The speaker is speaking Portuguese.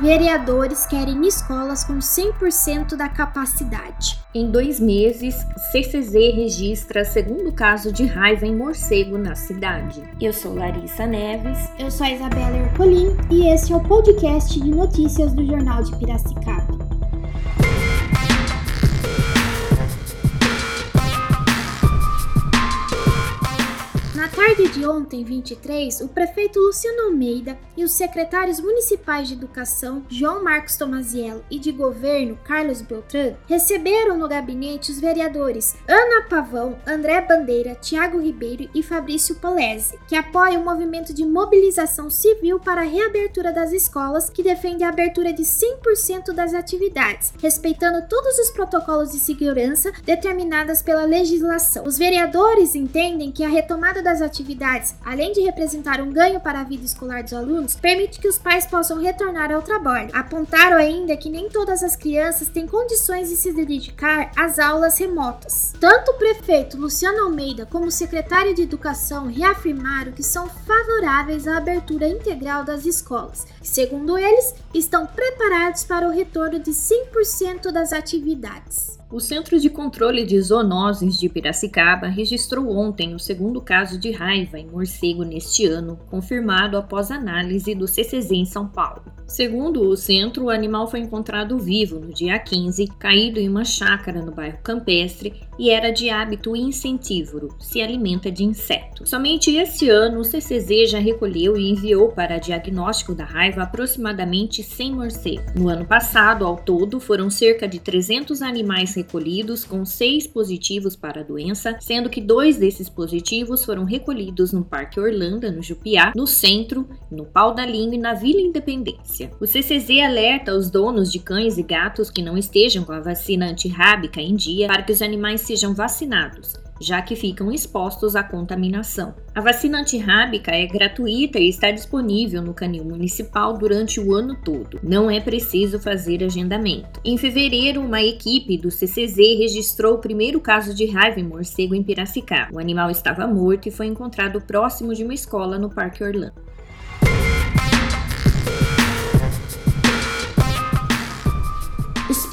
vereadores querem escolas com 100% da capacidade. Em dois meses, CCZ registra segundo caso de raiva em morcego na cidade. Eu sou Larissa Neves. Eu sou a Isabela Ercolim e esse é o podcast de notícias do Jornal de Piracicaba. De ontem, 23, o prefeito Luciano Almeida e os secretários municipais de Educação, João Marcos Tomaziello, e de Governo, Carlos Beltrán, receberam no gabinete os vereadores Ana Pavão, André Bandeira, Tiago Ribeiro e Fabrício Polese, que apoiam o movimento de mobilização civil para a reabertura das escolas, que defende a abertura de 100% das atividades, respeitando todos os protocolos de segurança determinadas pela legislação. Os vereadores entendem que a retomada das atividades atividades, além de representar um ganho para a vida escolar dos alunos, permite que os pais possam retornar ao trabalho. Apontaram ainda que nem todas as crianças têm condições de se dedicar às aulas remotas. Tanto o prefeito Luciano Almeida como o secretário de Educação reafirmaram que são favoráveis à abertura integral das escolas, e, segundo eles, estão preparados para o retorno de 100% das atividades. O Centro de Controle de Zoonoses de Piracicaba registrou ontem o segundo caso de raiva em morcego neste ano, confirmado após análise do CCZ em São Paulo. Segundo o centro, o animal foi encontrado vivo no dia 15, caído em uma chácara no bairro Campestre e era de hábito insentívoro, se alimenta de insetos. Somente este ano, o CCZ já recolheu e enviou para diagnóstico da raiva aproximadamente 100 morcegos. No ano passado, ao todo, foram cerca de 300 animais recolhidos, com seis positivos para a doença, sendo que dois desses positivos foram recolhidos no Parque Orlando, no Jupiá, no centro, no Pau da Linha e na Vila Independência. O CCZ alerta os donos de cães e gatos que não estejam com a vacina antirrábica em dia para que os animais sejam vacinados já que ficam expostos à contaminação. A vacina antirrábica é gratuita e está disponível no canil municipal durante o ano todo. Não é preciso fazer agendamento. Em fevereiro, uma equipe do CCZ registrou o primeiro caso de raiva em morcego em Piracicaba. O animal estava morto e foi encontrado próximo de uma escola no Parque Orlando.